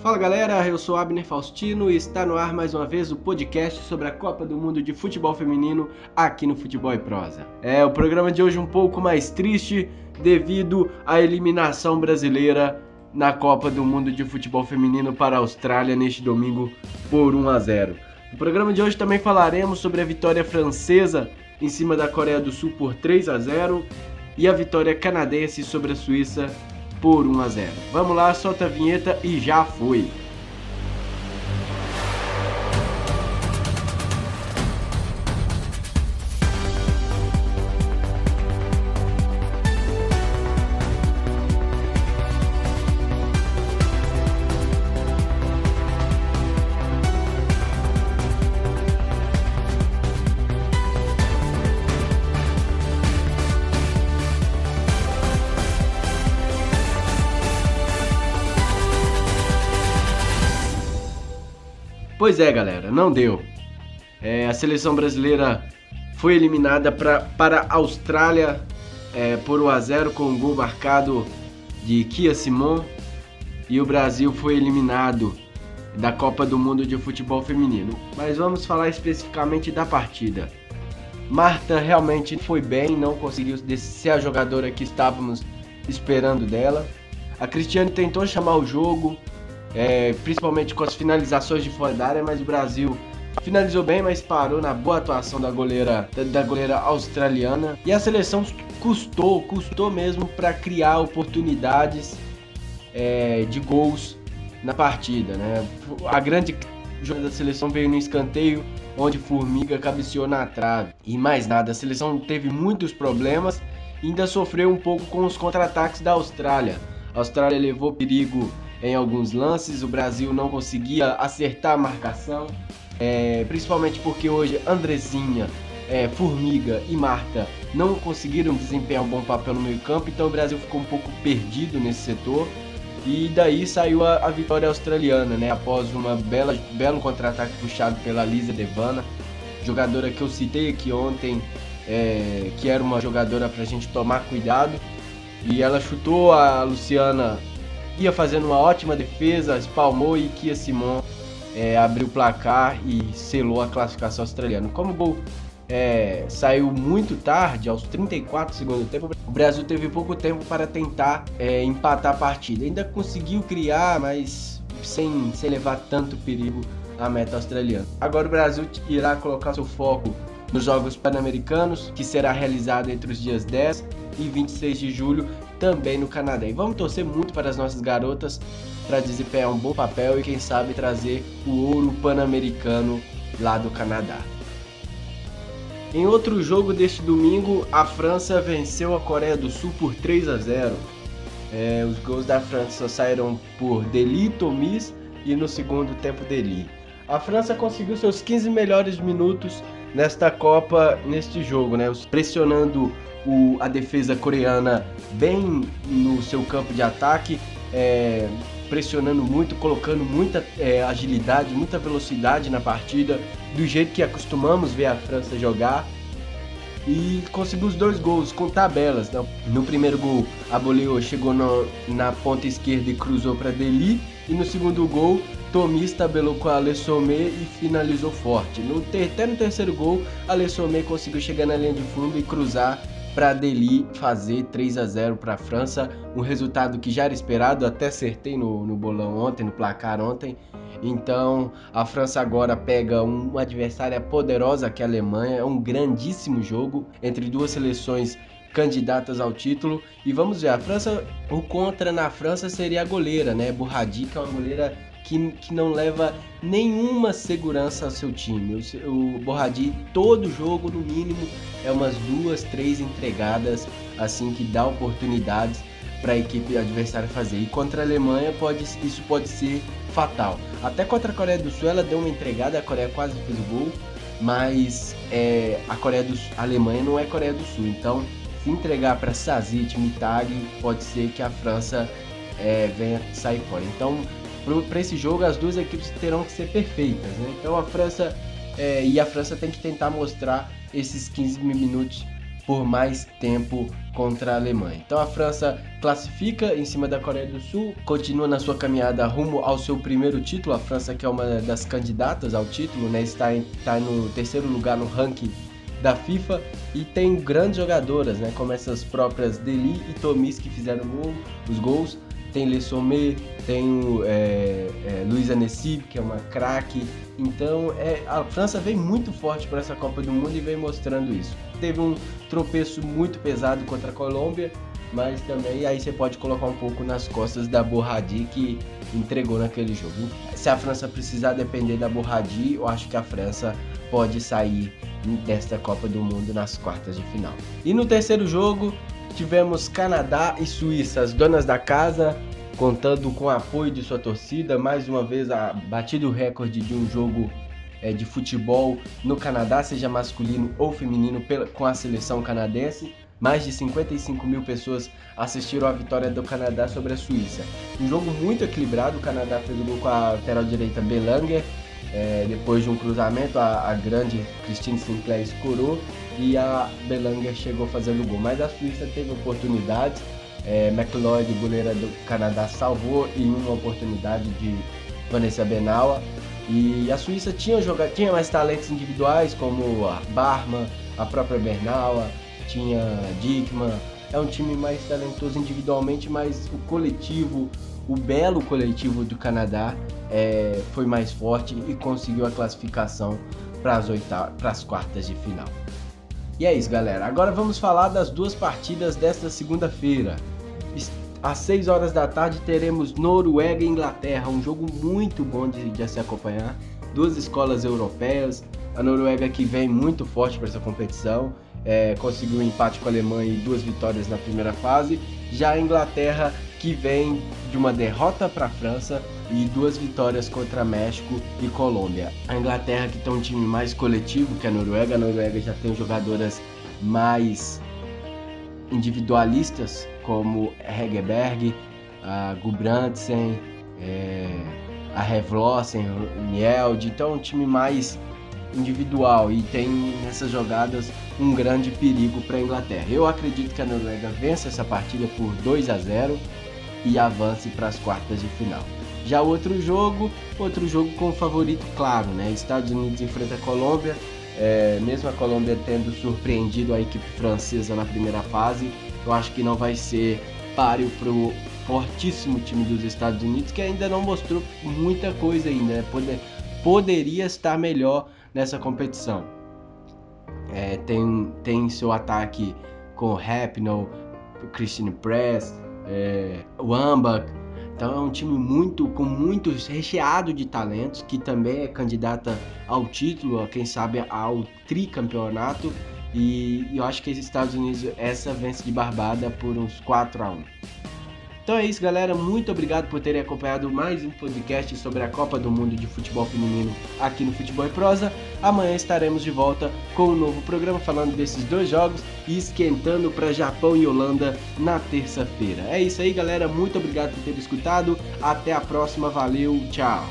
Fala galera, eu sou Abner Faustino e está no ar mais uma vez o podcast sobre a Copa do Mundo de Futebol Feminino aqui no Futebol e Prosa. É o programa de hoje um pouco mais triste devido à eliminação brasileira na Copa do Mundo de Futebol Feminino para a Austrália neste domingo por 1 a 0. No programa de hoje também falaremos sobre a vitória francesa em cima da Coreia do Sul por 3 a 0 e a vitória canadense sobre a Suíça por 1 a 0. Vamos lá, solta a vinheta e já foi. Pois é, galera, não deu. É, a seleção brasileira foi eliminada pra, para a Austrália é, por 1 a 0 com um gol marcado de Kia Simon e o Brasil foi eliminado da Copa do Mundo de Futebol Feminino. Mas vamos falar especificamente da partida. Marta realmente foi bem, não conseguiu ser a jogadora que estávamos esperando dela. A Cristiane tentou chamar o jogo, é, principalmente com as finalizações de fora da área, mas o Brasil finalizou bem, mas parou na boa atuação da goleira da goleira australiana. E a seleção custou, custou mesmo para criar oportunidades é, de gols na partida, né? A grande jogada da seleção veio no escanteio, onde Formiga cabeceou na trave. E mais nada, a seleção teve muitos problemas e ainda sofreu um pouco com os contra-ataques da Austrália. A Austrália levou perigo em alguns lances, o Brasil não conseguia acertar a marcação, é, principalmente porque hoje Andrezinha, é, Formiga e Marta não conseguiram desempenhar um bom papel no meio campo, então o Brasil ficou um pouco perdido nesse setor. E daí saiu a, a vitória australiana, né? Após uma bela, belo contra-ataque puxado pela Lisa Devana, jogadora que eu citei aqui ontem, é, que era uma jogadora para a gente tomar cuidado. E ela chutou a Luciana ia fazendo uma ótima defesa, espalmou e Kia Simon é, abriu o placar e selou a classificação australiana. Como o gol é, saiu muito tarde, aos 34 segundos do tempo, o Brasil teve pouco tempo para tentar é, empatar a partida. Ainda conseguiu criar, mas sem, sem levar tanto perigo à meta australiana. Agora o Brasil irá colocar seu foco nos Jogos Pan-Americanos, que será realizado entre os dias 10 e 26 de julho, também no Canadá. E vamos torcer muito para as nossas garotas para desempenhar um bom papel e quem sabe trazer o ouro pan-americano lá do Canadá. Em outro jogo deste domingo, a França venceu a Coreia do Sul por 3 a 0. É, os gols da França saíram por Deli Tomis e no segundo tempo Deli. A França conseguiu seus 15 melhores minutos nesta Copa, neste jogo, né? Pressionando o, a defesa coreana bem no seu campo de ataque, é, pressionando muito, colocando muita é, agilidade, muita velocidade na partida, do jeito que acostumamos ver a França jogar. E conseguiu os dois gols com tabelas. Né? No primeiro gol, a Boleo chegou no, na ponta esquerda e cruzou para Deli. E no segundo gol, Tomis tabelou com Alessomé e finalizou forte. No, até no terceiro gol, Alessomé conseguiu chegar na linha de fundo e cruzar para Deli fazer 3 a 0 para a França, um resultado que já era esperado, até acertei no, no bolão ontem, no placar ontem. Então a França agora pega um, uma adversária poderosa que é a Alemanha, é um grandíssimo jogo entre duas seleções candidatas ao título. E vamos ver, a França, o contra na França seria a goleira, né? Burradi, que é uma goleira que, que não leva nenhuma segurança ao seu time. O, o Borradi, todo jogo, no mínimo, é umas duas, três entregadas, assim que dá oportunidades para a equipe adversária fazer. E contra a Alemanha pode, isso pode ser fatal. Até contra a Coreia do Sul ela deu uma entregada, a Coreia quase fez o gol, mas é, a Coreia do a Alemanha não é Coreia do Sul, então se entregar para Sazit, Mitag, pode ser que a França é, venha sair fora. Então para esse jogo as duas equipes terão que ser perfeitas, né? Então a França é, e a França tem que tentar mostrar esses 15 minutos por mais tempo contra a Alemanha. Então a França classifica em cima da Coreia do Sul, continua na sua caminhada rumo ao seu primeiro título. A França, que é uma das candidatas ao título, né, está, em, está no terceiro lugar no ranking da FIFA e tem grandes jogadoras, né, como essas próprias Deli e Tomis que fizeram gol, os gols. Tem Le Sommet, tem é, é, Luiz Anessib, que é uma craque. Então é, a França vem muito forte para essa Copa do Mundo e vem mostrando isso. Teve um tropeço muito pesado contra a Colômbia, mas também aí você pode colocar um pouco nas costas da Borradi que entregou naquele jogo. Se a França precisar depender da Borradi, eu acho que a França pode sair desta Copa do Mundo nas quartas de final. E no terceiro jogo tivemos Canadá e Suíça, as donas da casa, contando com o apoio de sua torcida, mais uma vez a, batido o recorde de um jogo é, de futebol no Canadá, seja masculino ou feminino, pela, com a seleção canadense. Mais de 55 mil pessoas assistiram à vitória do Canadá sobre a Suíça. Um jogo muito equilibrado, o Canadá fez o gol com a lateral direita Belanger, é, depois de um cruzamento, a, a, grande Christine Sinclair escorou e a Belanger chegou fazendo gol. Mas a Suíça teve oportunidades, é, McLeod, goleira do Canadá, salvou em uma oportunidade de Vanessa Benawa. E a Suíça tinha, joga... tinha mais talentos individuais, como a Barman, a própria Bernawa, tinha Dickman. É um time mais talentoso individualmente, mas o coletivo, o belo coletivo do Canadá é, foi mais forte e conseguiu a classificação para as quartas de final. E é isso, galera. Agora vamos falar das duas partidas desta segunda-feira. Às 6 horas da tarde teremos Noruega e Inglaterra, um jogo muito bom de, de se acompanhar. Duas escolas europeias, a Noruega que vem muito forte para essa competição, é, conseguiu um empate com a Alemanha e duas vitórias na primeira fase. Já a Inglaterra que vem de uma derrota para a França e duas vitórias contra México e Colômbia. A Inglaterra que tem um time mais coletivo que a Noruega, a Noruega já tem jogadoras mais individualistas como Hegerberg, a Gulbrandsen, é, a Revlossen, Nield, então um time mais individual e tem nessas jogadas um grande perigo para a Inglaterra. Eu acredito que a Noruega vença essa partida por 2 a 0 e avance para as quartas de final. Já outro jogo, outro jogo com favorito claro, né? Estados Unidos enfrenta a Colômbia, é, mesmo a Colômbia tendo surpreendido a equipe francesa na primeira fase, eu acho que não vai ser páreo pro fortíssimo time dos Estados Unidos, que ainda não mostrou muita coisa ainda, né? Poder, poderia estar melhor nessa competição. É, tem, tem seu ataque com o Rapinoe, o Christine Press, é, o Ambach. Então é um time muito com muito recheado de talentos que também é candidata ao título, quem sabe ao tricampeonato. E, e eu acho que os Estados Unidos essa vence de barbada por uns 4 a 1. Então é isso, galera. Muito obrigado por terem acompanhado mais um podcast sobre a Copa do Mundo de Futebol Feminino aqui no Futebol e Prosa. Amanhã estaremos de volta com um novo programa falando desses dois jogos e esquentando para Japão e Holanda na terça-feira. É isso aí, galera. Muito obrigado por ter escutado. Até a próxima. Valeu, tchau.